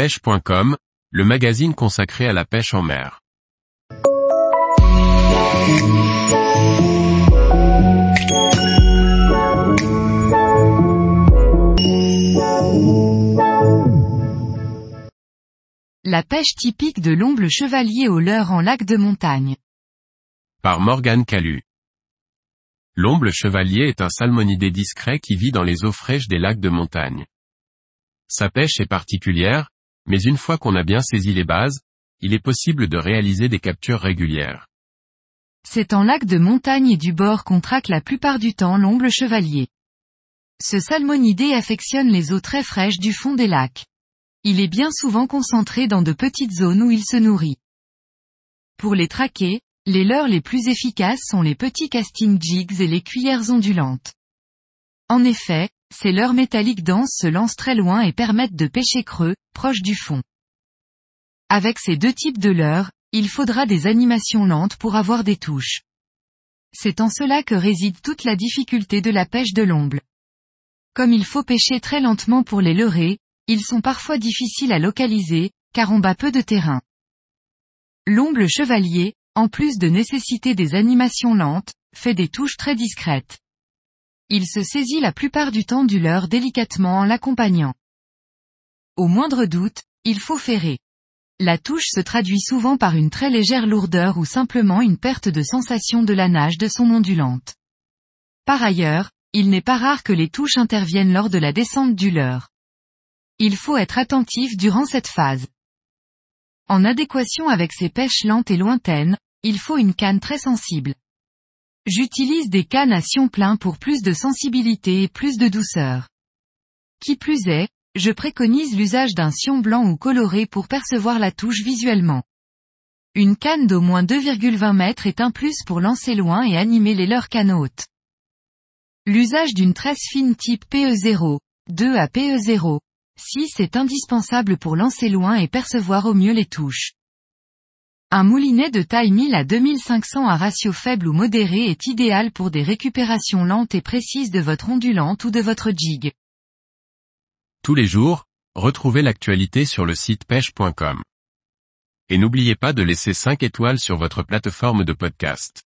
pêche.com, le magazine consacré à la pêche en mer. La pêche typique de l'omble chevalier au leurre en lac de montagne. Par Morgane Calu. L'omble chevalier est un salmonidé discret qui vit dans les eaux fraîches des lacs de montagne. Sa pêche est particulière, mais une fois qu'on a bien saisi les bases, il est possible de réaliser des captures régulières. C'est en lac de montagne et du bord qu'on traque la plupart du temps l'omble chevalier. Ce salmonidé affectionne les eaux très fraîches du fond des lacs. Il est bien souvent concentré dans de petites zones où il se nourrit. Pour les traquer, les leurres les plus efficaces sont les petits casting jigs et les cuillères ondulantes. En effet, ces leurres métalliques denses se lancent très loin et permettent de pêcher creux, proche du fond. Avec ces deux types de leurres, il faudra des animations lentes pour avoir des touches. C'est en cela que réside toute la difficulté de la pêche de l'omble. Comme il faut pêcher très lentement pour les leurrer, ils sont parfois difficiles à localiser, car on bat peu de terrain. L'omble chevalier, en plus de nécessiter des animations lentes, fait des touches très discrètes. Il se saisit la plupart du temps du leurre délicatement en l'accompagnant. Au moindre doute, il faut ferrer. La touche se traduit souvent par une très légère lourdeur ou simplement une perte de sensation de la nage de son ondulante. Par ailleurs, il n'est pas rare que les touches interviennent lors de la descente du leurre. Il faut être attentif durant cette phase. En adéquation avec ces pêches lentes et lointaines, il faut une canne très sensible. J'utilise des cannes à sion plein pour plus de sensibilité et plus de douceur. Qui plus est, je préconise l'usage d'un sion blanc ou coloré pour percevoir la touche visuellement. Une canne d'au moins 2,20 mètres est un plus pour lancer loin et animer les leurs canotes. L'usage d'une tresse fine type PE0, 2 à PE0, 6 est indispensable pour lancer loin et percevoir au mieux les touches. Un moulinet de taille 1000 à 2500 à ratio faible ou modéré est idéal pour des récupérations lentes et précises de votre ondulante ou de votre jig. Tous les jours, retrouvez l'actualité sur le site pêche.com. Et n'oubliez pas de laisser 5 étoiles sur votre plateforme de podcast.